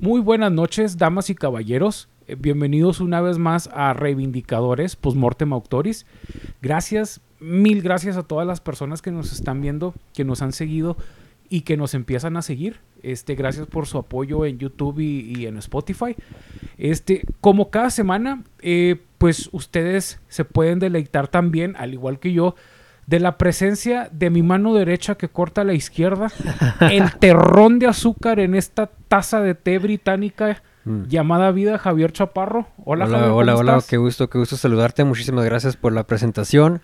Muy buenas noches, damas y caballeros. Eh, Bienvenidos una vez más a Reivindicadores Postmortem Autoris. Gracias, mil gracias a todas las personas que nos están viendo, que nos han seguido y que nos empiezan a seguir. Este, gracias por su apoyo en YouTube y, en Spotify. Este, como cada semana, eh, pues ustedes se pueden deleitar también, al igual que yo, de la presencia de mi mano derecha que corta a la izquierda, el terrón de azúcar en esta taza de té británica Mm. llamada vida Javier Chaparro. Hola, Hola, Javier, ¿cómo hola, hola, qué gusto, qué gusto saludarte. Muchísimas gracias por la presentación.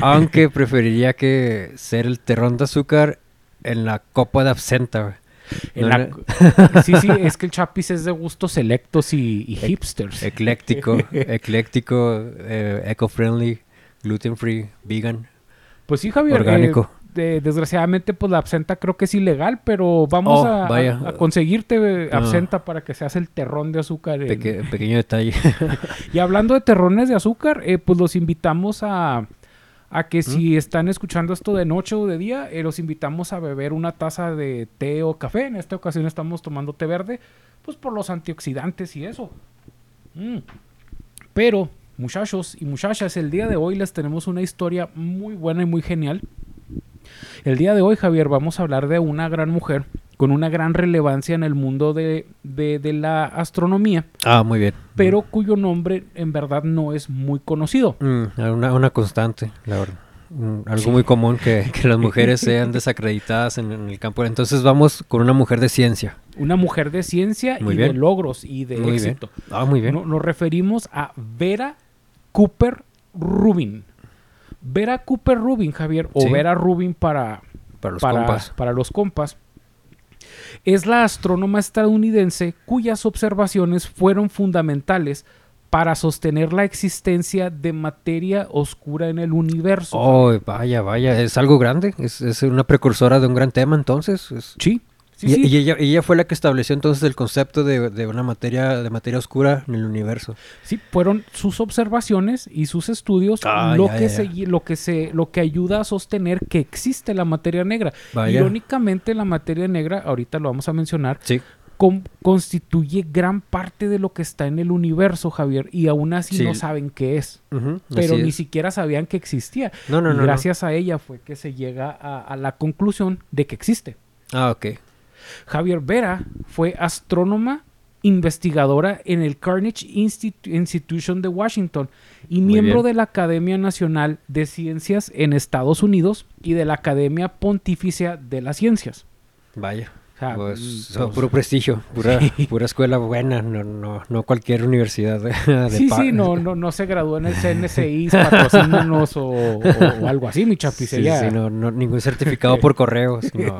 Aunque preferiría que ser el terrón de azúcar en la copa de absenta. güey. En No, la- no, Sí, sí, es que el Chapis es de gustos selectos y, y hipsters. ecléctico, ecléctico, eh, eco-friendly, gluten-free, vegan. Pues sí, Javier. Orgánico. eh, de- desgraciadamente, pues la absenta creo que es ilegal, pero vamos Oh, a, a- vaya. a conseguirte eh, Ah. absenta para que seas el terrón de azúcar. en- Peque- pequeño detalle. Y hablando de terrones de azúcar, eh, pues los invitamos a, a que si están escuchando esto de noche o de día, eh, los invitamos a beber una taza de té o café. En esta ocasión estamos tomando té verde, pues por los antioxidantes y eso. Mm. Pero, muchachos y muchachas, el día de hoy les tenemos una historia muy buena y muy genial. El día de hoy, Javier, vamos a hablar de una gran mujer con una gran relevancia en el mundo de, de- de la astronomía, ah, muy bien. pero cuyo nombre en verdad no es muy conocido. Mm, una, una constante, la verdad. Mm, algo Sí. muy común que, que las mujeres sean desacreditadas en, en el campo. Entonces vamos con una mujer de ciencia. Una mujer de ciencia Muy y de logros y de Muy bien. éxito. Ah, muy bien. No- nos referimos a Vera Cooper Rubin. Vera Cooper Rubin, Javier, o Sí. Vera Rubin para, para los para, compas. para los compas, es la astrónoma estadounidense cuyas observaciones fueron fundamentales para sostener la existencia de materia oscura en el universo. Oh, vaya, vaya, es algo grande, es, es una precursora de un gran tema entonces. es- Sí, sí, y, sí. y ella, fue la que estableció entonces el concepto de, de una materia, de materia oscura en el universo. Sí, fueron sus observaciones y sus estudios Ah, lo, ya, que ya, se, ya. lo que se lo que ayuda a sostener que existe la materia negra. Vaya. Irónicamente, la materia negra, ahorita lo vamos a mencionar, Sí. con- constituye gran parte de lo que está en el universo, Javier, y aún así Sí. no saben qué es. Pero ni es. siquiera sabían que existía. No, no, y no, no. gracias a ella fue que se llega a, a la conclusión de que existe. Ah, ok. Javier Vera fue astrónoma investigadora en el Carnegie Institu- Institution de Washington y Muy miembro bien. de la Academia Nacional de Ciencias en Estados Unidos y de la Academia Pontificia de las Ciencias. Vaya. O sea, Pues, so- pues, puro prestigio, pura, Sí. pura escuela buena, no, no, no cualquier universidad de, de sí, sí, no, no, no se graduó en el CNCI, patrocínanos o, o- o algo así, mi chapis. Sí, sí, no, no, ningún certificado por correo, sino-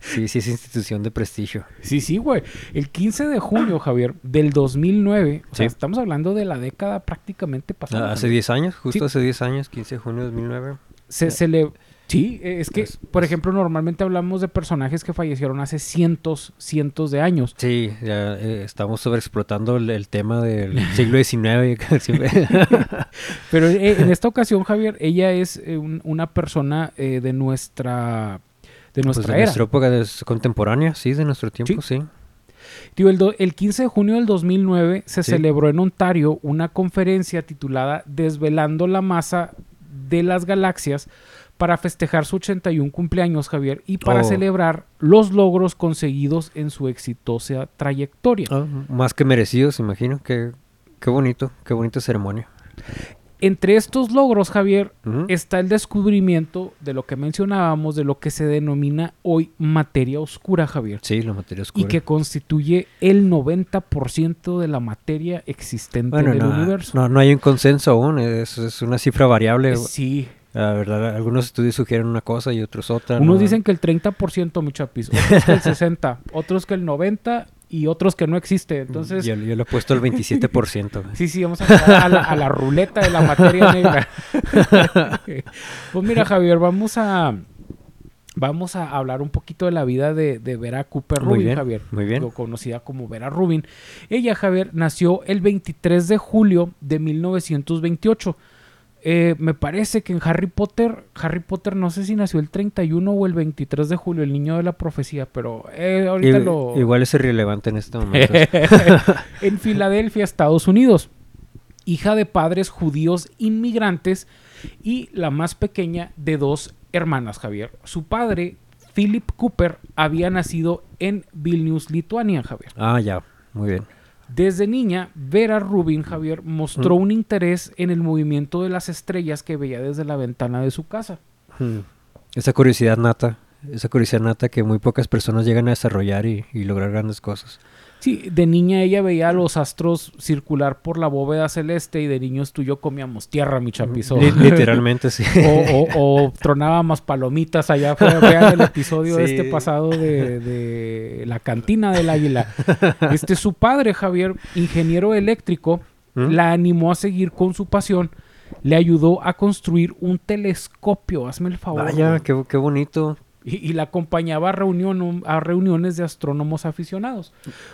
sí, sí es institución de prestigio. Sí, sí, güey. El 15 de junio, Javier, del 2009, o sea, estamos hablando de la década prácticamente pasada. Ah, hace Javier. 10 años, justo hace 10 años, 15 de junio de 2009. se, se le... Sí, eh, es que, Pues- por ejemplo, normalmente hablamos de personajes que fallecieron hace cientos, cientos de años. Sí, ya eh, estamos sobreexplotando el, el tema del siglo XIX. Pero eh, en esta ocasión, Javier, ella es eh, un- una persona de nuestra... De Pues nuestra de era. nuestra época contemporánea, sí, de nuestro tiempo, sí. Digo, el, do- el 15 de junio del 2009 se Sí. celebró en Ontario una conferencia titulada Desvelando la masa de las galaxias para festejar su 81 cumpleaños, Javier, y para Oh. celebrar los logros conseguidos en su exitosa trayectoria. Ah, más que merecidos, imagino. Qué, qué bonito, qué bonita ceremonia. Entre estos logros, Javier, está el descubrimiento de lo que mencionábamos, de lo que se denomina hoy materia oscura, Javier. Sí, la materia Y oscura. que constituye el 90% de la materia existente bueno, en el no, universo. no, no hay un consenso aún, es, es una cifra variable. Sí. La verdad, algunos estudios sugieren una cosa y otros otra. Unos ¿no? dicen que el 30%, mi chapis, otros que el 60%, otros que el 90% y otros que no existe. Entonces, Yo, yo le he puesto el 27%. sí, sí, vamos a a la, a la ruleta de la materia negra. pues mira, Javier, vamos a... Vamos a hablar un poquito de la vida de, de Vera Cooper Muy Rubin, bien, Javier. muy bien. Conocida como Vera Rubin. Ella, Javier, nació el 23 de julio de 1928. Eh, me parece que en Harry Potter, Harry Potter no sé si nació el 31 o el 23 de julio, el niño de la profecía, pero eh, ahorita I- lo... Igual es irrelevante en este momento. en Filadelfia, Estados Unidos. Hija de padres judíos inmigrantes y la más pequeña de dos hermanas, Javier. Su padre, Philip Cooper, había nacido en Vilnius, Lituania, Javier. ah, ya. Muy bien. Desde niña, Vera Rubin, Javier, mostró un interés en el movimiento de las estrellas que veía desde la ventana de su casa. Esa curiosidad nata. Esa curiosidad nata que muy pocas personas llegan a desarrollar y, y lograr grandes cosas. Sí, de niña ella veía a los astros circular por la bóveda celeste y de niños tú y yo comíamos tierra, mi chapizo. Li- literalmente, sí. o, o, o tronábamos palomitas allá afuera. Vean el episodio Sí. este pasado de, de la cantina del águila. Este, su padre, Javier, ingeniero eléctrico, ¿Mm? la animó a seguir con su pasión. Le ayudó a construir un telescopio, hazme el favor. Vaya, qué, qué bonito. Y, y la acompañaba a, reunión, a reuniones de astrónomos aficionados.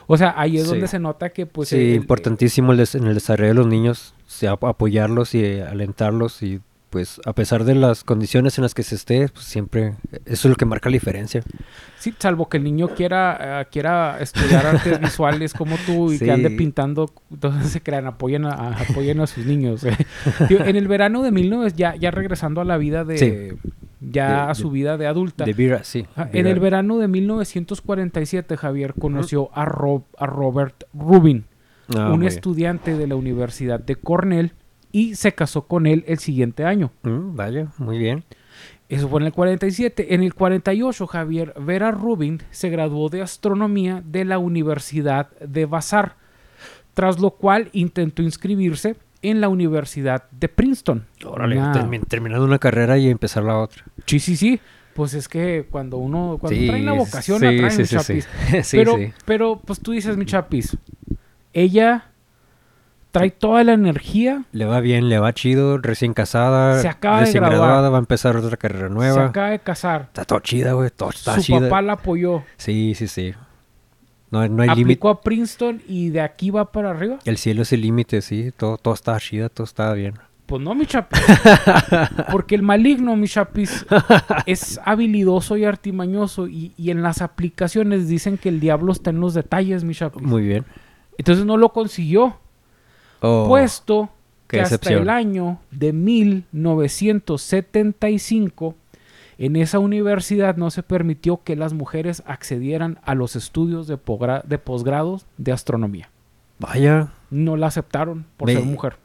O sea, ahí es Sí. donde se nota que, pues. sí, el- importantísimo el en el desarrollo de los niños, sí, ap- apoyarlos y eh, alentarlos y pues a pesar de las condiciones en las que se esté, pues siempre eso es lo que marca la diferencia. Sí, salvo que el niño quiera, eh, quiera estudiar artes visuales como tú y Sí. que ande pintando, entonces se crean, apoyen a, a- apoyen a sus niños. en el verano de 1900, ya, ya regresando a la vida de, Sí. Ya De- a de- su vida de adulta. De Vera, sí. Ah, En el verano de 1947, Javier conoció a, Rob- a Robert Rubin, Ah, un bien. estudiante de la Universidad de Cornell, y se casó con él el siguiente año. Mm, vaya, muy bien. Eso fue en el 47. En el 48, Javier Vera Rubin se graduó de astronomía de la Universidad de Vassar, tras lo cual intentó inscribirse en la Universidad de Princeton. Órale, Una- termi- terminando una carrera y empezar la otra. Sí, sí, sí. Pues es que cuando uno, cuando Sí, trae la vocación, sí, la trae, sí, mi chapis. Sí, pero, pero, pues tú dices, mi chapis, ella trae toda la energía, Le va bien, le va chido, recién casada, Se acaba de recién graduar. graduada, va a empezar otra carrera se nueva. acaba de casar, Está todo chida, güey, todo está su chida. papá la apoyó, Sí, sí, sí. No, no hay límite. aplicó a Princeton y de aquí va para arriba. El cielo es el límite, sí. Todo, todo está chida, todo está bien. Pues no, mi chapis. Porque el maligno, mi chapis, es habilidoso y artimañoso. Y, y en las aplicaciones dicen que el diablo está en los detalles, mi chapis. Muy bien. Entonces no lo consiguió. Oh, Puesto que hasta el año de 1975, en esa universidad no se permitió que las mujeres accedieran a los estudios de, de posgrados de astronomía. Vaya. No la aceptaron por ser mujer,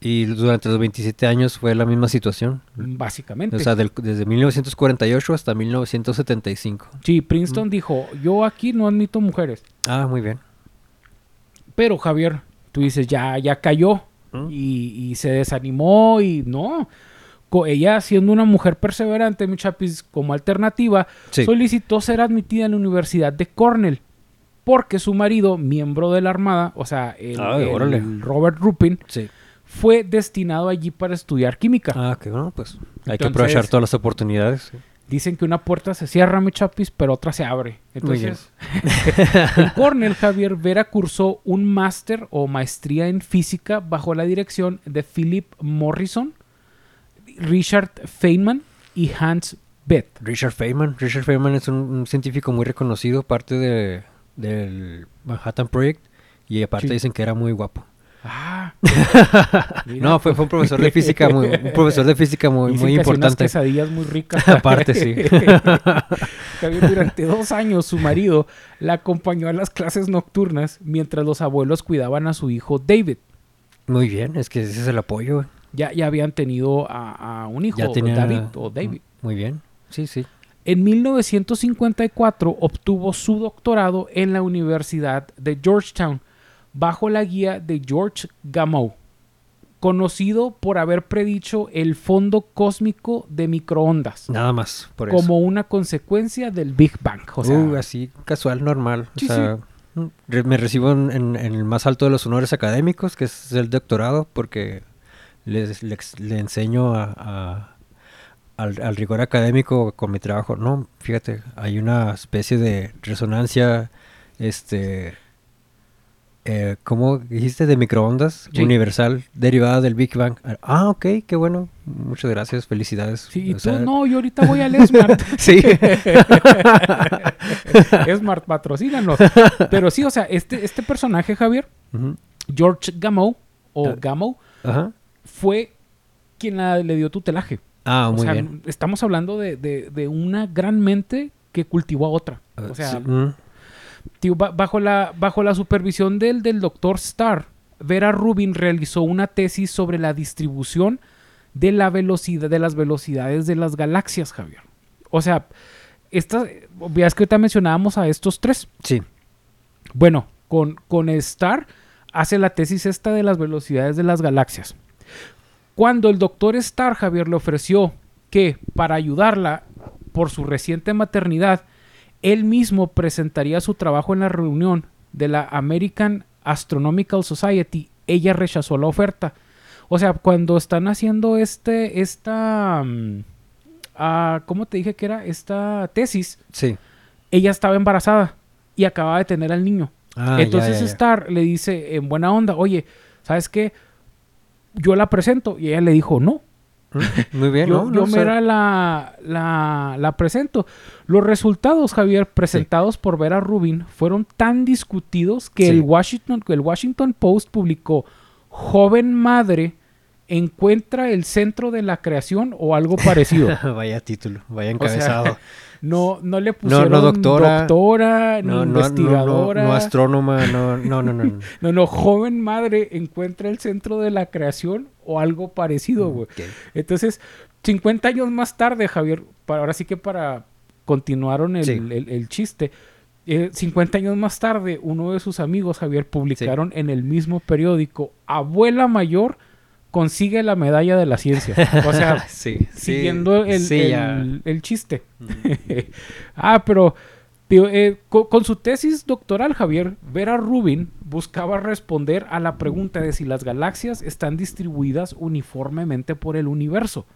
Y durante los 27 años fue la misma situación. básicamente. O sea, del- desde 1948 hasta 1975. Sí, Princeton dijo, yo aquí no admito mujeres. Ah, muy bien. Pero Javier, tú dices, ya, ya cayó ¿Mm? y, y se desanimó y no. Ella, siendo una mujer perseverante, mi chapis, como alternativa, Sí. solicitó ser admitida en la Universidad de Cornell. Porque su marido, miembro de la Armada, o sea, el, Ay, el órale. Robert Rupin, Sí. fue destinado allí para estudiar química. Ah, que bueno, pues hay que aprovechar todas las oportunidades. sí. Dicen que una puerta se cierra, mi chapis, pero otra se abre. Entonces, en Cornell, Javier Vera cursó un máster o maestría en física bajo la dirección de Philip Morrison, Richard Feynman y Hans Bethe. Richard Feynman. Richard Feynman es un, un científico muy reconocido, parte de, del Manhattan Project. Y aparte Sí. dicen que era muy guapo. Ah, No, fue, fue un profesor de física muy, un profesor de física muy, dicen muy hacía unas importante. quesadillas muy ricas. Aparte, sí. Javier, durante dos años su marido la acompañó a las clases nocturnas mientras los abuelos cuidaban a su hijo David. Muy bien, es que ese es el apoyo. Ya, ya habían tenido a, a un hijo, tenía- David o David. Muy bien, sí, sí. En 1954 obtuvo su doctorado en la Universidad de Georgetown bajo la guía de George Gamow, conocido por haber predicho el fondo cósmico de microondas Nada más, por eso. como una consecuencia del Big Bang. O sea, Uh, así, casual, normal. Sí, o sea, mm, me recibo en, en- en el más alto de los honores académicos, que es el doctorado, porque les, le, ex- le enseño a, a- al, al rigor académico con mi trabajo. No, fíjate, hay una especie de resonancia este eh, ¿cómo dijiste? De microondas Sí. universal derivada del Big Bang. Ah, ok, qué bueno. Muchas gracias, felicidades. Sí, y tú, sea, no, yo ahorita voy al Smart. Sí. Smart, patrocínanos. Pero sí, o sea, este, este personaje, Javier. George Gamow, o Ah. Gamow, Ajá. Fue quien la- le dio tutelaje. Ah, o muy sea, bien. estamos hablando de, de- de una gran mente que cultivó a otra. O Ah, sea, tío, ba- bajo, la, bajo la supervisión del, del doctor Starr, Vera Rubin realizó una tesis sobre la distribución de la velocidad, de las velocidades de las galaxias, Javier. O sea, esta, veas que ahorita mencionábamos a estos tres. Sí. Bueno, con, con Star hace la tesis esta de las velocidades de las galaxias. Cuando el doctor Star, Javier, le ofreció que para ayudarla por su reciente maternidad, él mismo presentaría su trabajo en la reunión de la American Astronomical Society, ella rechazó la oferta. O sea, cuando están haciendo este, esta, mm, ah, ¿cómo te dije que era? Esta tesis, Sí. ella estaba embarazada y acababa de tener al niño. Ah, ya, Entonces ya, ya. Star le dice en buena onda, oye, ¿sabes qué? Yo la presento. Y ella le dijo, no. Muy bien, Yo, ¿no? yo No, o sea, mera la, la, la presento. Los resultados, Javier, presentados por Vera Rubin, fueron tan discutidos que Sí. el, Washington, que el Washington Post publicó, joven madre encuentra el centro de la creación o algo parecido. vaya título, vaya O sea, encabezado. no, no le pusieron no doctora, doctora, ni no, investigadora. no astrónoma, no, no, no, no. no. No, joven madre encuentra el centro de la creación o algo parecido, güey. Entonces, 50 años más tarde, Javier, para, ahora sí que para continuaron el, Sí. el- el chiste, eh, 50 años más tarde, uno de sus amigos, Javier, publicaron en el mismo periódico, abuela mayor consigue la medalla de la ciencia. O sea, sí, sí, siguiendo el, sí, el- chiste. ah, pero eh, co- con, su tesis doctoral, Javier, Vera Rubin buscaba responder a la pregunta de si las galaxias están distribuidas uniformemente por el universo.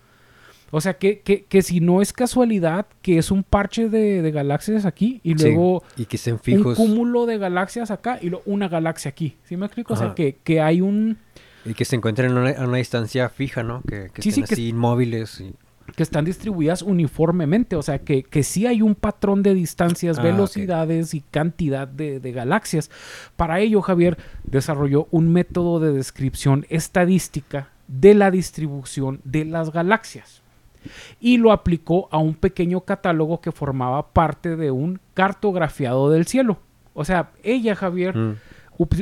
O sea, que, que, que si no es casualidad que es un parche de, de galaxias aquí y luego y que estén un fijos cúmulo de galaxias acá y luego una galaxia aquí. ¿Sí me explico? O sea, que, que hay un... y que se encuentren a una, a una distancia fija, ¿no? Que, que Sí, sí, que- inmóviles. y- que están distribuidas uniformemente, o sea, que, que sí hay un patrón de distancias, Ah, velocidades y cantidad de, de galaxias. Para ello, Javier desarrolló un método de descripción estadística de la distribución de las galaxias y lo aplicó a un pequeño catálogo que formaba parte de un cartografiado del cielo. O sea, ella, Javier, Mm,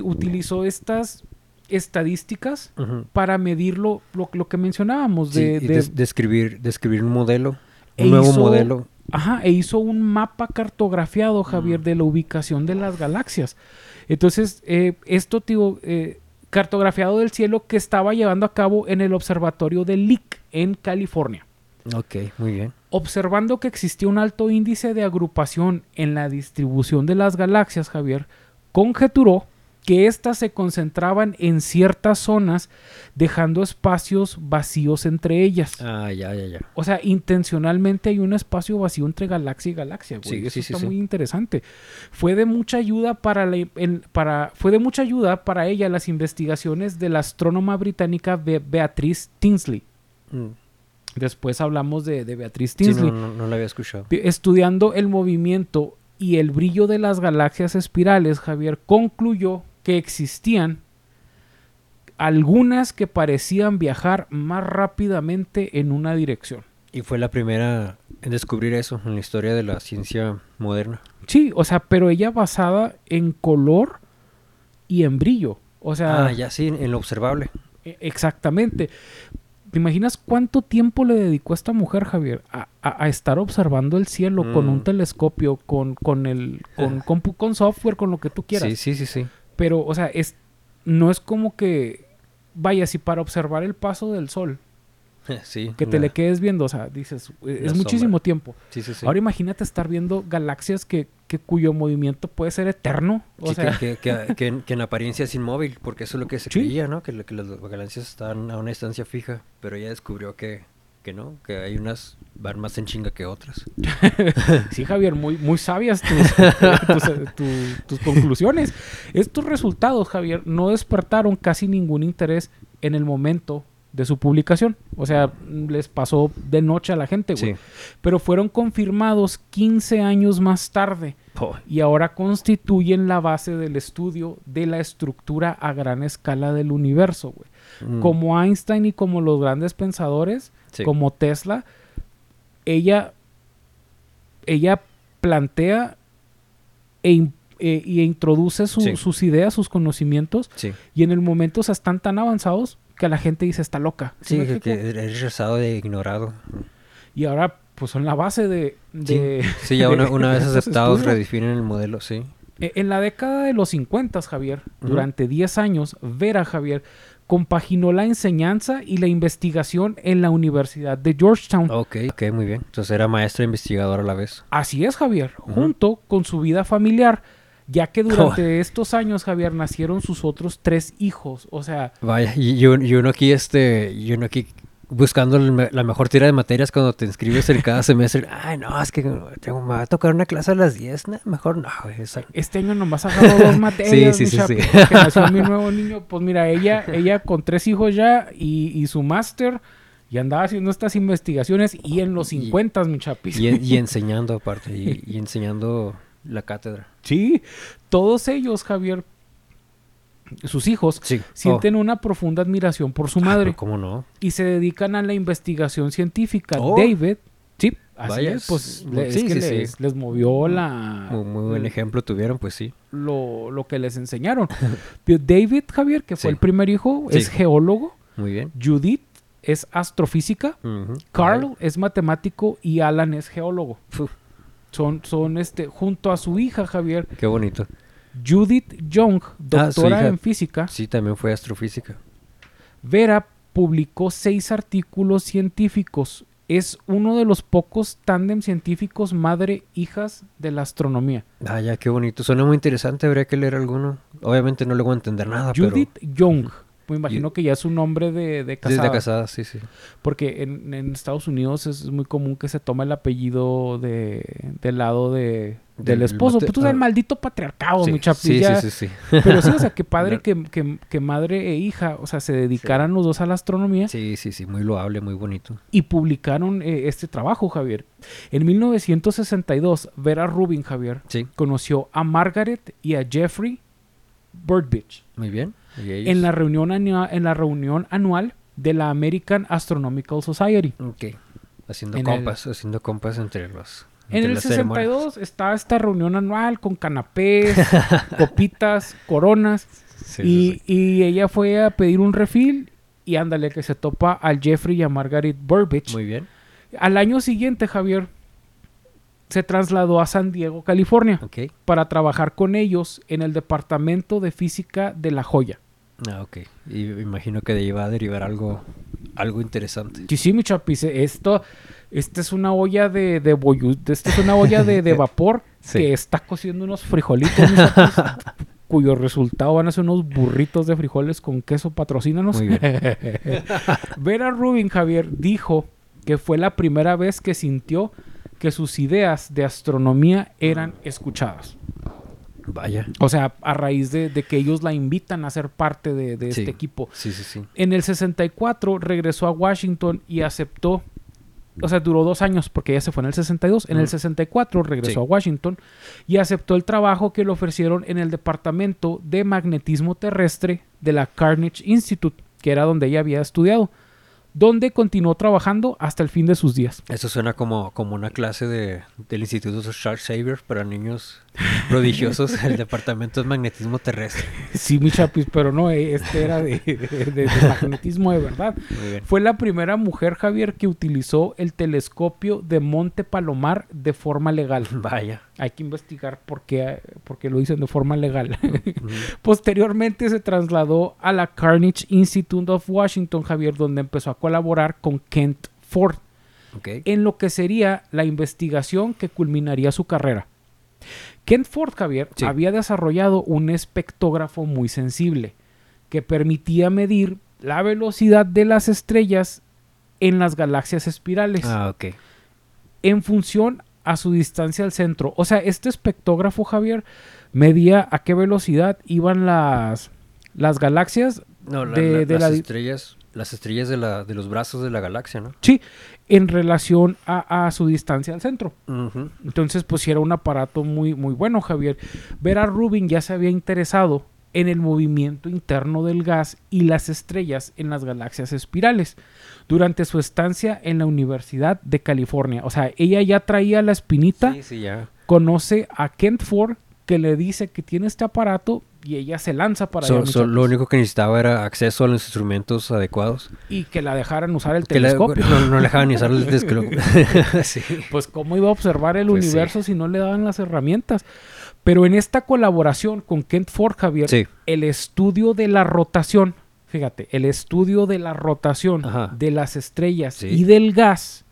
utilizó estas estadísticas para medir lo, lo, lo que mencionábamos de, describir, describir un modelo, E un nuevo hizo- modelo. Ajá, e hizo un mapa cartografiado, Javier, de la ubicación de las galaxias. Entonces, eh, esto, tío, eh, cartografiado del cielo que estaba llevando a cabo en el observatorio de Lick, en California. Ok, muy bien. Observando que existía un alto índice de agrupación en la distribución de las galaxias, Javier, conjeturó que éstas se concentraban en ciertas zonas, dejando espacios vacíos entre ellas. Ah, ya, ya, ya. O sea, intencionalmente hay un espacio vacío entre galaxia y galaxia, güey. Sí, Eso sí, sí, está sí. muy interesante. Fue de mucha ayuda para, la- en- para fue de mucha ayuda para ella las investigaciones de la astrónoma británica Be- Beatriz Tinsley. Mm. Después hablamos de, de Beatriz Sí, Tinsley, no, no, no lo había escuchado. estudiando el movimiento y el brillo de las galaxias espirales. Javier concluyó que existían algunas que parecían viajar más rápidamente en una dirección. Y fue la primera en descubrir eso en la historia de la ciencia moderna. Sí, o sea, pero ella basada en color y en brillo. O sea, Ah, ya sí, en lo observable. e- exactamente. ¿Te imaginas cuánto tiempo le dedicó esta mujer, Javier, a, a- a estar observando el cielo con un Mm. telescopio, con, con el, con, compu- con software, con lo que tú quieras? Sí, sí, sí, sí. Pero, o sea, es, no es como que, vaya, si para observar el paso del sol, Sí. que te la- le quedes viendo, o sea, dices, es muchísimo sombra. tiempo. Sí, sí, sí. Ahora imagínate estar viendo galaxias que, que cuyo movimiento puede ser eterno. O sea, que, que- que- en, apariencia es inmóvil, porque eso es lo que se creía, ¿no? Que, lo- que las galaxias están a una distancia fija, pero ella descubrió que, que no, que hay unas van más en chinga que otras. sí, Javier, muy, muy sabias tus, tus, tu- tus conclusiones. Estos resultados, Javier, no despertaron casi ningún interés en el momento de su publicación. O sea, les pasó de noche a la gente, güey. Sí. Pero fueron confirmados 15 años más tarde Oh, y ahora constituyen la base del estudio de la estructura a gran escala del universo, güey. Mm, Como Einstein y como los grandes pensadores, sí. como Tesla, ella, ella plantea e, in- e- introduce su- Sí. sus ideas, sus conocimientos, Sí, y en el momento o sea, están tan avanzados que la gente dice está loca. ¿Sí que, que eres rezado de ignorado. Y ahora pues son la base de... de- Sí, ya una, una vez aceptados redefinen el modelo, sí. E- En la década de los 50, Javier, durante 10 años, Vera Javier compaginó la enseñanza y la investigación en la Universidad de Georgetown. Ok, ok, muy bien. Entonces era maestra e investigadora a la vez. Así es, Javier, junto con su vida familiar, ya que durante estos años, Javier, nacieron sus otros tres hijos. O sea, Vaya, y uno aquí, este, y uno aquí buscando la mejor tira de materias cuando te inscribes en cada semestre. Ay, no, es que tengo, me va a tocar una clase a las 10, no, mejor no, esa- este año nomás agarró dos materias. sí, mi sí, sí. porque nació mi nuevo niño. Pues mira, ella, ella con tres hijos ya y, y su máster. Y andaba haciendo estas investigaciones y en los Y- 50, mi chapis. y, y enseñando aparte, y, y enseñando la cátedra. Sí, todos ellos, Javier, sus hijos, Sí. sienten una profunda admiración por su Oh. Ah, madre pero ¿Cómo no? y se dedican a la investigación científica. Oh. David, sí, así Vaya, es, pues es que sí, les, les movió la Muy, muy buen ejemplo tuvieron, pues sí. lo, lo que les enseñaron. David Javier, que fue el primer hijo, es geólogo. Muy bien. Judith es astrofísica. Carl es matemático y Alan es geólogo. Uf, Son, son este, junto a su hija Javier, qué bonito. Judith Young, Ah, doctora en física. Sí, también fue astrofísica. Vera publicó seis artículos científicos. Es uno de los pocos tándem científicos madre-hijas de la astronomía. Ah, ya, qué bonito. Suena muy interesante, habría que leer alguno. Obviamente no le voy a entender nada, Judith pero... Young. Me imagino que ya es un nombre de, de casada. Desde casada, sí, sí. Porque en, en Estados Unidos es muy común que se tome el apellido de, del lado de, del Del esposo. Pues tú sabes, ah. el maldito patriarcado, sí, mi chapi. sí, sí, sí, sí. Pero sí, o sea, que padre que, que- que madre e hija, o sea, se dedicaran los dos a la astronomía Sí, sí, sí, muy loable, muy bonito. y publicaron eh, este trabajo, Javier. En 1962, Vera Rubin, Javier, Sí, conoció a Margaret y a Jeffrey Birdbitch muy bien. En la, reunión anua- en la reunión anual de la American Astronomical Society. Ok. Haciendo En el- compas, haciendo compas entre los... En el las ceremonias. 62 está esta reunión anual con canapés, copitas, coronas. Sí, y, sí, y ella fue a pedir un refill y ándale que se topa al Jeffrey y a Margaret Burbage. Muy bien. Al año siguiente, Javier se trasladó a San Diego, California, Ok. para trabajar con ellos en el Departamento de Física de La Joya. Ah, ok. Y me imagino que de ahí va a derivar algo, algo interesante. Sí, sí, mi chapis, esto, esta es una olla de, de boyu- esta es una olla de, de vapor Sí. que está cociendo unos frijolitos, mi chapis, cuyo resultado van a ser unos burritos de frijoles con queso, patrocínanos. Muy bien. Vera Rubin, Javier, dijo que fue la primera vez que sintió que sus ideas de astronomía eran escuchadas. Vaya. O sea, a raíz de, de que ellos la invitan a ser parte de, de Sí. este equipo. Sí, sí, sí. En el 64 regresó a Washington y aceptó, o sea, duró dos años porque ella se fue en el 62. En el Ujú. 64 regresó Sí. a Washington y aceptó el trabajo que le ofrecieron en el Departamento de Magnetismo Terrestre de la Carnegie Institute, que era donde ella había estudiado, donde continuó trabajando hasta el fin de sus días. Eso suena como, como una clase de, del Instituto Charles Xavier para niños prodigiosos, el Departamento de Magnetismo Terrestre. Sí, mi chapis, pero no, eh, este era de, de- de- de magnetismo de verdad. Fue la primera mujer, Javier, que utilizó el telescopio de Monte Palomar de forma legal. Vaya. Hay que investigar por qué, por qué lo dicen de forma legal. Posteriormente se trasladó a la Carnegie Institute of Washington, Javier, donde empezó a colaborar con Kent Ford en lo que sería la investigación que culminaría su carrera. Kent Ford, Javier, Sí. había desarrollado un espectógrafo muy sensible que permitía medir la velocidad de las estrellas en las galaxias espirales Ah, ok. en función a su distancia al centro. O sea, este espectógrafo, Javier, medía a qué velocidad iban las, las galaxias No, la- De- la- de las la estrellas, las estrellas de, la, de los brazos de la galaxia, ¿no? sí, en relación a, a su distancia al centro. Entonces, pues sí era un aparato muy, muy bueno, Javier. Vera Rubin ya se había interesado en el movimiento interno del gas y las estrellas en las galaxias espirales durante su estancia en la Universidad de California. O sea, ella ya traía la espinita, Sí, sí, ya. conoce a Kent Ford que le dice que tiene este aparato y ella se lanza para So- allá, so- lo único que necesitaba era acceso a los instrumentos adecuados. y que la dejaran usar el Que le- telescopio. no, no le dejaban usar el telescopio. sí. Pues cómo iba a observar el Pues sí. universo si no le daban las herramientas. Pero en esta colaboración con Kent Ford, Javier, Sí. el estudio de la rotación, fíjate, el estudio de la rotación Ajá. de las estrellas Sí. y del gas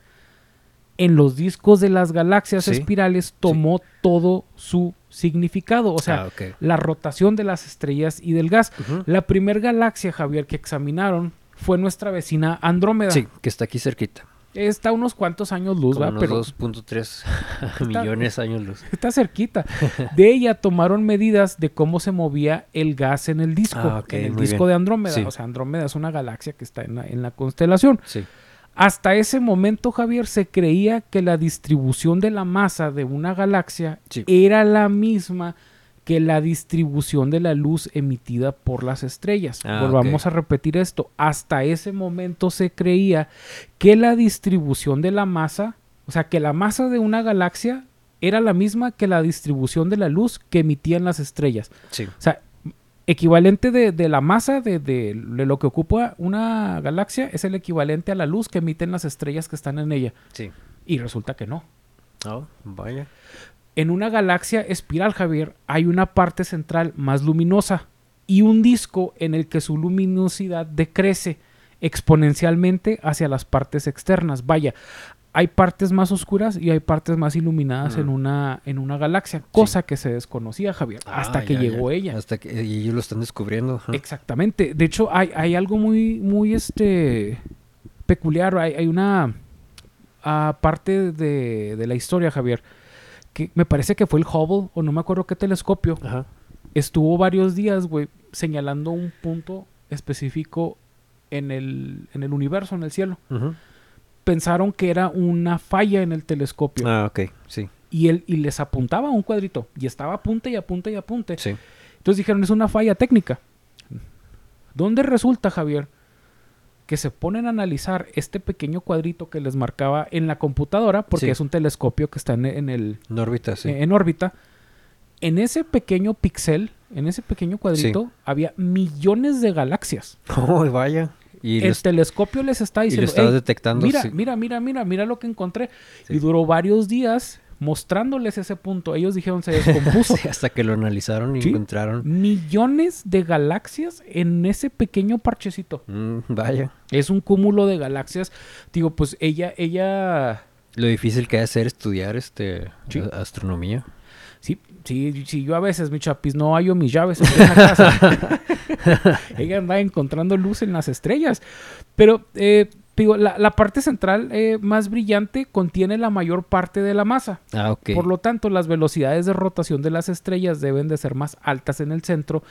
en los discos de las galaxias Sí. espirales tomó todo su significado. O sea, Ah, la rotación de las estrellas y del gas. La primer galaxia, Javier, que examinaron fue nuestra vecina Andrómeda. Sí, que está aquí cerquita. Está unos cuantos años luz, Como ¿va? unos Pero 2.3 millones años luz. está cerquita. De ella tomaron medidas de cómo se movía el gas en el disco, Ah, en el disco bien. de Andrómeda. Sí. O sea, Andrómeda es una galaxia que está en la, en la constelación. Sí. Hasta ese momento, Javier, se creía que la distribución de la masa de una galaxia Sí. era la misma que la distribución de la luz emitida por las estrellas. Ah, Volvamos a repetir esto. Hasta ese momento se creía que la distribución de la masa, o sea, que la masa de una galaxia era la misma que la distribución de la luz que emitían las estrellas. Sí. O sea, equivalente de, de la masa de, de- de lo que ocupa una galaxia es el equivalente a la luz que emiten las estrellas que están en ella. Sí. Y resulta que no. Oh, vaya. En una galaxia espiral, Javier, hay una parte central más luminosa y un disco en el que su luminosidad decrece exponencialmente hacia las partes externas. Vaya, hay partes más oscuras y hay partes más iluminadas en, una, en una galaxia, cosa que se desconocía, Javier, hasta Ah, que ya, llegó ya. ella. Hasta que y ellos lo están descubriendo. ajá. Exactamente. De hecho, hay, hay algo muy, muy este peculiar. Hay, hay una ah, parte de, de la historia, Javier, que me parece que fue el Hubble, o no me acuerdo qué telescopio, Ajá. estuvo varios días, güey, señalando un punto específico en el, en el universo, en el cielo. Ujú. Pensaron que era una falla en el telescopio Ah, ok. Sí. y, él, y les apuntaba un cuadrito y estaba apunte y apunte y apunte. Sí. Entonces dijeron, es una falla técnica. ¿Dónde resulta, Javier, que se ponen a analizar este pequeño cuadrito que les marcaba en la computadora, porque Sí. es un telescopio que está en, en el, En órbita, sí. en órbita? En ese pequeño pixel, en ese pequeño cuadrito, había millones de galaxias. Oh, vaya. Y, el los- telescopio les está y lo diciendo, estaba "Ey, detectando. mira, sí. mira, mira, mira, mira lo que encontré. Sí. Y duró varios días mostrándoles ese punto. Ellos dijeron, se descompuso. Sí, hasta que lo analizaron y encontraron. millones de galaxias en ese pequeño parchecito. Mm, vaya. Es un cúmulo de galaxias. Digo, pues ella, ella, Lo difícil que es ser estudiar este astronomía. sí, sí, sí, yo a veces, mi chapis, no hallo mis llaves aquí en la casa. ella anda encontrando luz en las estrellas. Pero, eh, digo, la, la parte central eh, más brillante contiene la mayor parte de la masa. Ah, ok. Por lo tanto, las velocidades de rotación de las estrellas deben de ser más altas en el centro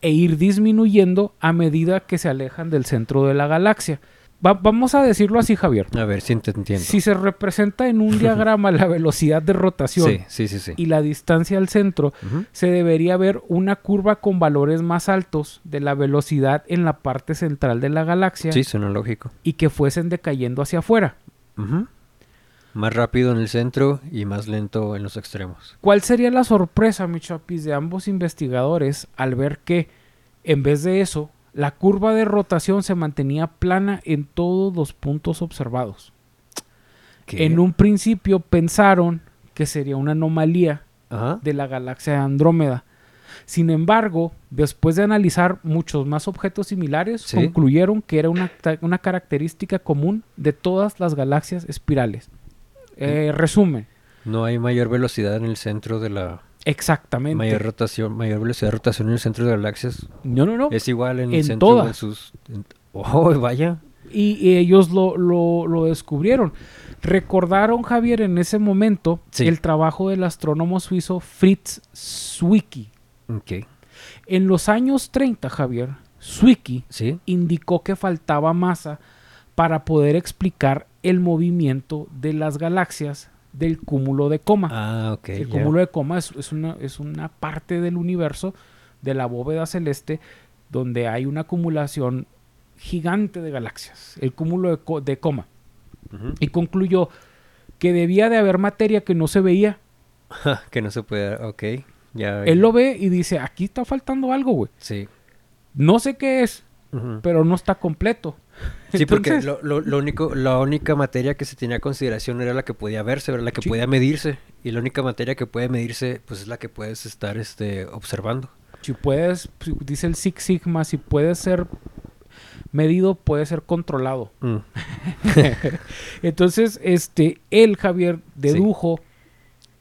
e ir disminuyendo a medida que se alejan del centro de la galaxia. Va- vamos a decirlo así, Javier. A ver, si te entiendo. Si se representa en un diagrama la velocidad de rotación sí, sí, y la distancia al centro, se debería ver una curva con valores más altos de la velocidad en la parte central de la galaxia Sí, suena lógico. y que fuesen decayendo hacia afuera. Ujú. Más rápido en el centro y más lento en los extremos. ¿Cuál sería la sorpresa, mi chapis, de ambos investigadores al ver que, en vez de eso, la curva de rotación se mantenía plana en todos los puntos observados? ¿Qué? En un principio pensaron que sería una anomalía de la galaxia de Andrómeda. Sin embargo, después de analizar muchos más objetos similares, Sí. concluyeron que era una, una característica común de todas las galaxias espirales. Eh, resumen, No hay mayor velocidad en el centro de la exactamente. mayor rotación, mayor velocidad de rotación en el centro de galaxias. No, no, no. Es igual en el En centro todas. de sus. en- Oh, vaya. Y, y ellos lo, lo- lo descubrieron. Recordaron, Javier, en ese momento Sí. el trabajo del astrónomo suizo Fritz Zwicky. Ok. En los años 30, Javier, Zwicky Sí. indicó que faltaba masa para poder explicar el movimiento de las galaxias del cúmulo de coma. Ah, ok. el cúmulo de coma es, es una, es una parte del universo, de la bóveda celeste, donde hay una acumulación gigante de galaxias, el cúmulo de, co- de coma. Y concluyó que debía de haber materia que no se veía. que no se puede. Ok. Ya. Él lo ve y dice, aquí está faltando algo, güey. Sí. No sé qué es, pero no está completo. Sí, porque lo, lo- lo único, la única materia que se tenía a consideración era la que podía verse, era la que Sí. podía medirse. Y la única materia que puede medirse, pues es la que puedes estar este, observando. Si puedes, dice el Six Sigma, si puede ser medido, puede ser controlado. Mm. Entonces, este, él, Javier, dedujo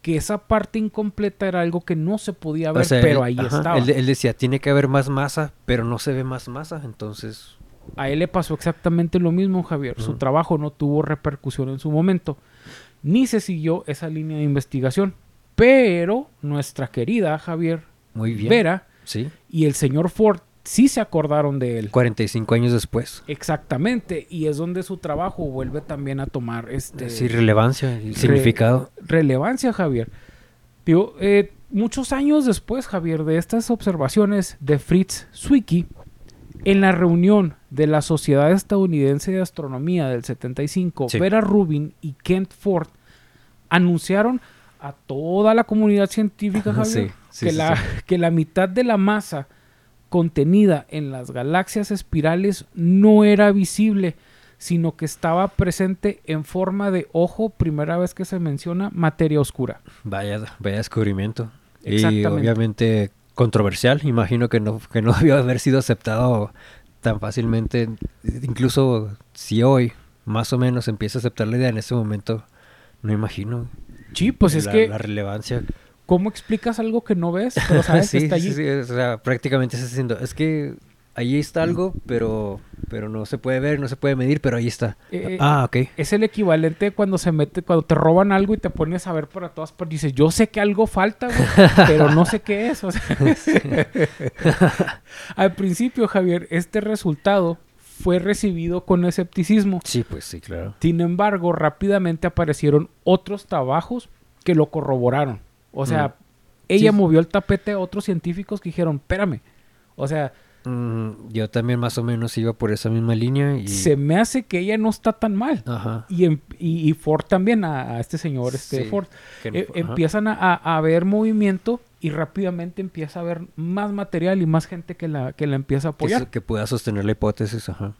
que esa parte incompleta era algo que no se podía ver, O sea, pero él- ahí ajá, estaba. Él, él decía, tiene que haber más masa, pero no se ve más masa, entonces... A él le pasó exactamente lo mismo, Javier. Su trabajo no tuvo repercusión en su momento, ni se siguió esa línea de investigación. Pero nuestra querida Javier Muy bien. Vera Sí. y el señor Ford sí se acordaron de él. 45 años después. Exactamente, y es donde su trabajo vuelve también a tomar este Sí, relevancia y re- significado. relevancia, Javier. Digo, eh, muchos años después, Javier, de estas observaciones de Fritz Zwicky, en la reunión de la Sociedad Estadounidense de Astronomía del 75, Sí. Vera Rubin y Kent Ford anunciaron a toda la comunidad científica, Javier, Sí, sí, que, la, que la mitad de la masa contenida en las galaxias espirales no era visible, sino que estaba presente en forma de ojo, primera vez que se menciona materia oscura. Vaya, vaya descubrimiento. Y obviamente controversial. Imagino que no, que no debió haber sido aceptado tan fácilmente. Incluso si hoy más o menos empieza a aceptar la idea en ese momento, no imagino Sí, pues es que, la relevancia. ¿cómo explicas algo que no ves? Pero sabes que está allí. sí, o sea, prácticamente se está haciendo. Es que ahí está algo, pero, pero no se puede ver, no se puede medir, pero ahí está. Eh, ah, ok. Es el equivalente cuando se mete, cuando te roban algo y te pones a ver para todas partes. Dices, yo sé que algo falta, güey, pero no sé qué es. o sea. Al principio, Javier, este resultado fue recibido con escepticismo. Sí, pues sí, claro. Sin embargo, rápidamente aparecieron otros trabajos que lo corroboraron. O sea, Mm. ella Sí. movió el tapete a otros científicos que dijeron, espérame. O sea, Mm, yo también más o menos iba por esa misma línea y... se me hace que ella no está tan mal. Ajá. Y, em- y- y Ford también, a, a este señor, este Sí, Ford. que- Eh, empiezan a, a- ver movimiento y rápidamente empieza a haber más material y más gente que la, que la empieza a apoyar. que pueda sostener la hipótesis, ajá.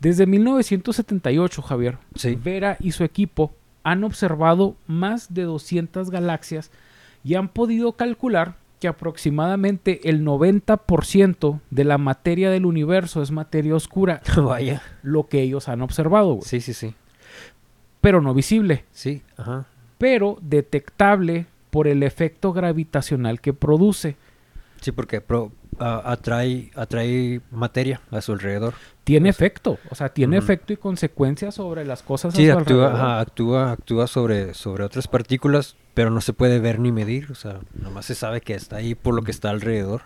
Desde 1978, Javier, Sí. Vera y su equipo han observado más de 200 galaxias y han podido calcular que aproximadamente el 90% de la materia del universo es materia oscura, Vaya. lo que ellos han observado, güey. Sí, sí, sí. pero no visible, Sí, ajá. pero detectable por el efecto gravitacional que produce. Sí, porque pro- a- atrae, atrae materia a su alrededor. Tiene efecto, o sea, tiene efecto y consecuencias sobre las cosas Sí, a su actúa, alrededor. ajá, actúa, actúa sobre, sobre otras partículas, pero no se puede ver ni medir. O sea, nomás se sabe que está ahí por lo que está alrededor.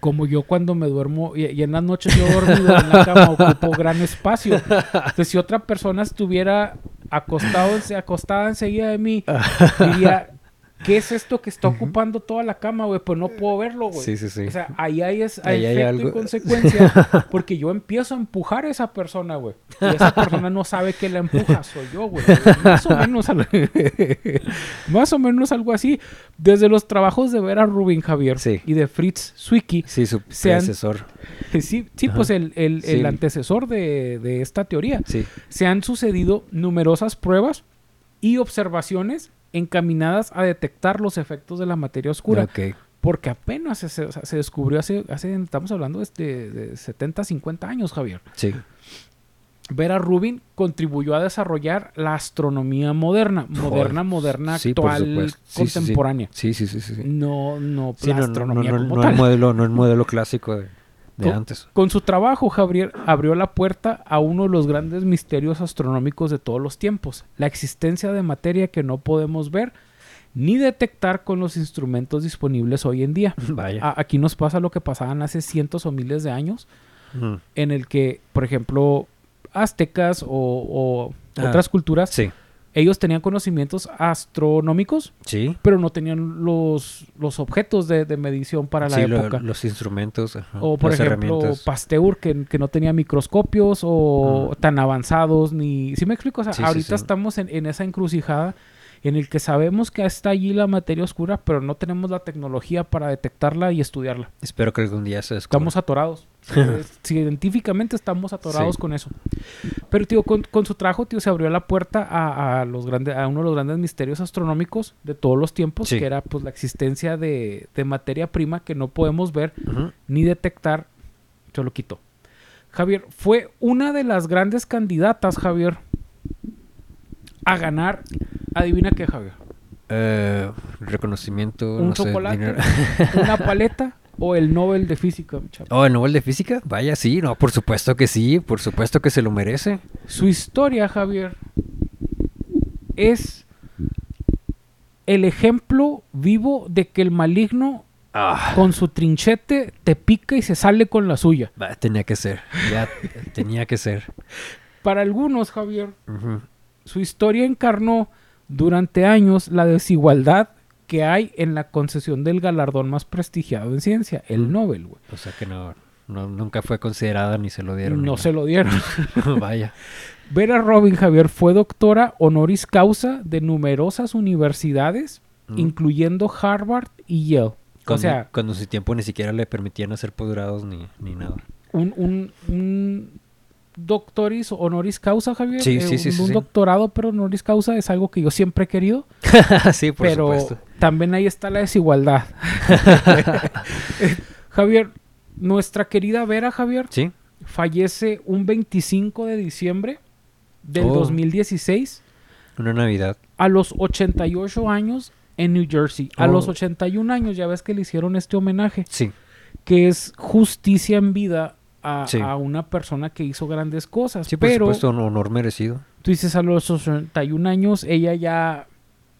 Como yo cuando me duermo y, y en las noches yo dormido en la cama ocupo gran espacio. Entonces, si otra persona estuviera acostado, acostada enseguida de mí, diría, ¿qué es esto que está ocupando toda la cama, güey? Pues no puedo verlo, güey. Sí, sí, sí. O sea, ahí hay, es, Ahí hay efecto y algo. consecuencia. Porque yo empiezo a empujar a esa persona, güey. Y esa persona no sabe que la empuja, soy yo, güey. Más o menos, al- más o menos algo así. Desde los trabajos de Vera Rubin Javier Sí. y de Fritz Zwicky, Sí, su Se han- predecesor. sí, sí Ajá. pues el, el- el Sí. antecesor de, de esta teoría, Sí. se han sucedido numerosas pruebas y observaciones encaminadas a detectar los efectos de la materia oscura. Ok. Porque apenas se, descubrió hace, hace, estamos hablando de, de 70, 50 años, Javier. Sí. Vera Rubin contribuyó a desarrollar la astronomía moderna, moderna, moderna, Sí, actual. Sí, contemporánea. Sí, sí, sí, sí. No, no, Sí, la no, no, astronomía no, como no tal. el modelo, no el modelo clásico de, de con, antes. con su trabajo, Javier abrió la puerta a uno de los grandes misterios astronómicos de todos los tiempos, la existencia de materia que no podemos ver ni detectar con los instrumentos disponibles hoy en día. Vaya. A- aquí nos pasa lo que pasaban hace cientos o miles de años, en el que, por ejemplo, aztecas o, o Ah, otras culturas, Sí, ellos tenían conocimientos astronómicos, sí. pero no tenían los, los objetos de, de medición para la lo- época. los instrumentos. ajá, O por ejemplo. Pasteur, que, que no tenía microscopios o Mm. tan avanzados, ni... ¿Sí me explico? O sea, Sí, sí, ahorita estamos en, en esa encrucijada en el que sabemos que está allí la materia oscura, pero no tenemos la tecnología para detectarla y estudiarla. Espero que algún día se descubra. Estamos atorados. Científicamente estamos atorados Sí. con eso. Pero, tío, con, con su trabajo, tío, se abrió la puerta a, a los grandes, a uno de los grandes misterios astronómicos de todos los tiempos, Sí. que era pues la existencia de, de materia prima que no podemos ver Ujú. ni detectar. Yo lo quito. Javier, fue una de las grandes candidatas, Javier, a ganar. Adivina qué, Javier. Eh, reconocimiento. Un no chocolate, una paleta o el Nobel de Física. chavo? Oh, ¿el Nobel de Física? Vaya, sí, no, por supuesto que sí, por supuesto que se lo merece. Su historia, Javier, es el ejemplo vivo de que el maligno Ah, con su trinchete te pica y se sale con la suya. tenía que ser, ya tenía que ser. Para algunos, Javier. Su historia encarnó durante años la desigualdad que hay en la concesión del galardón más prestigiado en ciencia, el. Nobel, güey. O sea que no, no, nunca fue considerada ni se lo dieron. No nada. se lo dieron. Vaya. Vera Robin Javier fue doctora honoris causa de numerosas universidades, Mm. incluyendo Harvard y Yale. Cuando, o sea, cuando su tiempo ni siquiera le permitían hacer posgrados ni, ni nada. un, un, un doctoris honoris causa, Javier. Sí, eh, sí, sí, un, sí, un sí. doctorado, pero honoris causa es algo que yo siempre he querido. sí, por pero supuesto. también ahí está la desigualdad. Javier, nuestra querida Vera, Javier, fallece un 25 de diciembre del Oh. 2016 una Navidad. a los 88 años en New Jersey. A Oh. los 81 años ya ves que le hicieron este homenaje, Sí, que es justicia en vida a, Sí. a una persona que hizo grandes cosas. sí, por pero supuesto, un honor merecido. tú dices a los 81 años, ella ya,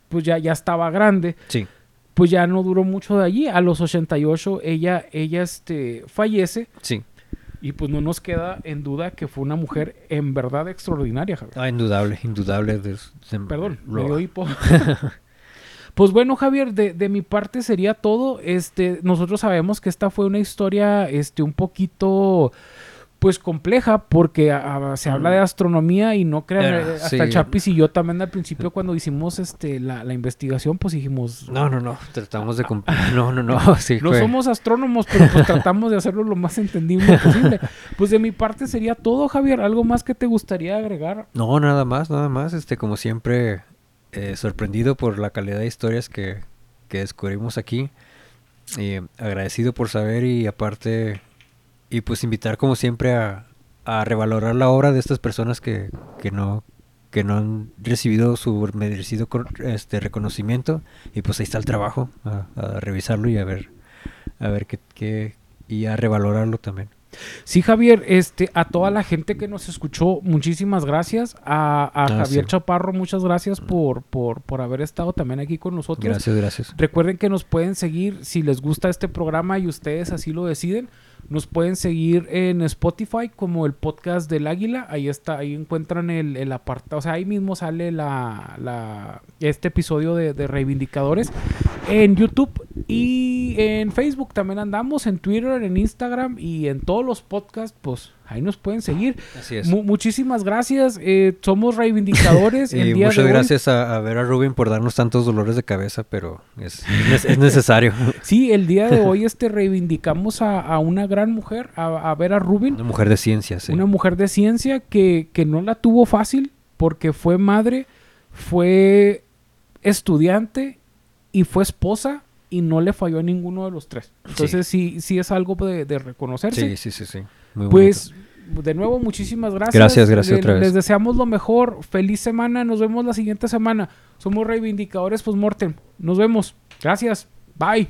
pues ya, ya estaba grande. Sí, Pues ya no duró mucho de allí. A los 88 ella, ella este, fallece. sí. Y pues no nos queda en duda que fue una mujer en verdad extraordinaria, Javier. Ah, indudable, indudable. de- de- Perdón, me lo- dio hipo. pues bueno, Javier, de, de mi parte sería todo. Este, nosotros sabemos que esta fue una historia este, un poquito pues compleja porque se habla de astronomía y no crean, Eh, hasta sí. Chapis y yo también al principio cuando hicimos este la, la investigación pues dijimos No, no, no. Tratamos de. No, no, no. Sí, no fue- somos astrónomos, pero pues tratamos de hacerlo lo más entendible posible. Pues de mi parte sería todo, Javier. ¿Algo más que te gustaría agregar? No, nada más, nada más. Este, como siempre, eh, sorprendido por la calidad de historias que, que descubrimos aquí. Y agradecido por saber y aparte, y pues invitar como siempre a, a revalorar la obra de estas personas que, que no que no han recibido su merecido este reconocimiento y pues ahí está el trabajo a, a revisarlo y a ver a ver qué, qué y a revalorarlo también Sí, Javier, este, a toda la gente que nos escuchó, muchísimas gracias. A, a Ah, Javier sí. Chaparro, muchas gracias por, por, por haber estado también aquí con nosotros. gracias gracias Recuerden que nos pueden seguir si les gusta este programa y ustedes así lo deciden. Nos pueden seguir en Spotify como el podcast del Águila. Ahí está, ahí encuentran el, el apartado. O sea, ahí mismo sale la, la- este episodio de, de Reivindicadores. En YouTube y en Facebook también andamos. En Twitter, en Instagram y en todos los podcasts. Pues ahí nos pueden seguir. así es Mu- muchísimas gracias. eh, somos Reivindicadores. el Y día muchas de hoy. gracias a, a a Rubén por darnos tantos dolores de cabeza, pero es, es, es necesario. Sí, el día de hoy este reivindicamos a, a una gran mujer, a, a Vera Rubin, Una mujer de ciencia, sí. una mujer de ciencia que, que no la tuvo fácil porque fue madre, fue estudiante y fue esposa y no le falló a ninguno de los tres. Entonces sí, sí, es algo de, de reconocerse. Sí, sí, sí, sí. Muy pues de nuevo muchísimas gracias. Gracias, gracias Le- otra vez. Les deseamos lo mejor. Feliz semana. Nos vemos la siguiente semana. Somos reivindicadores postmortem. Nos vemos. Gracias. Bye.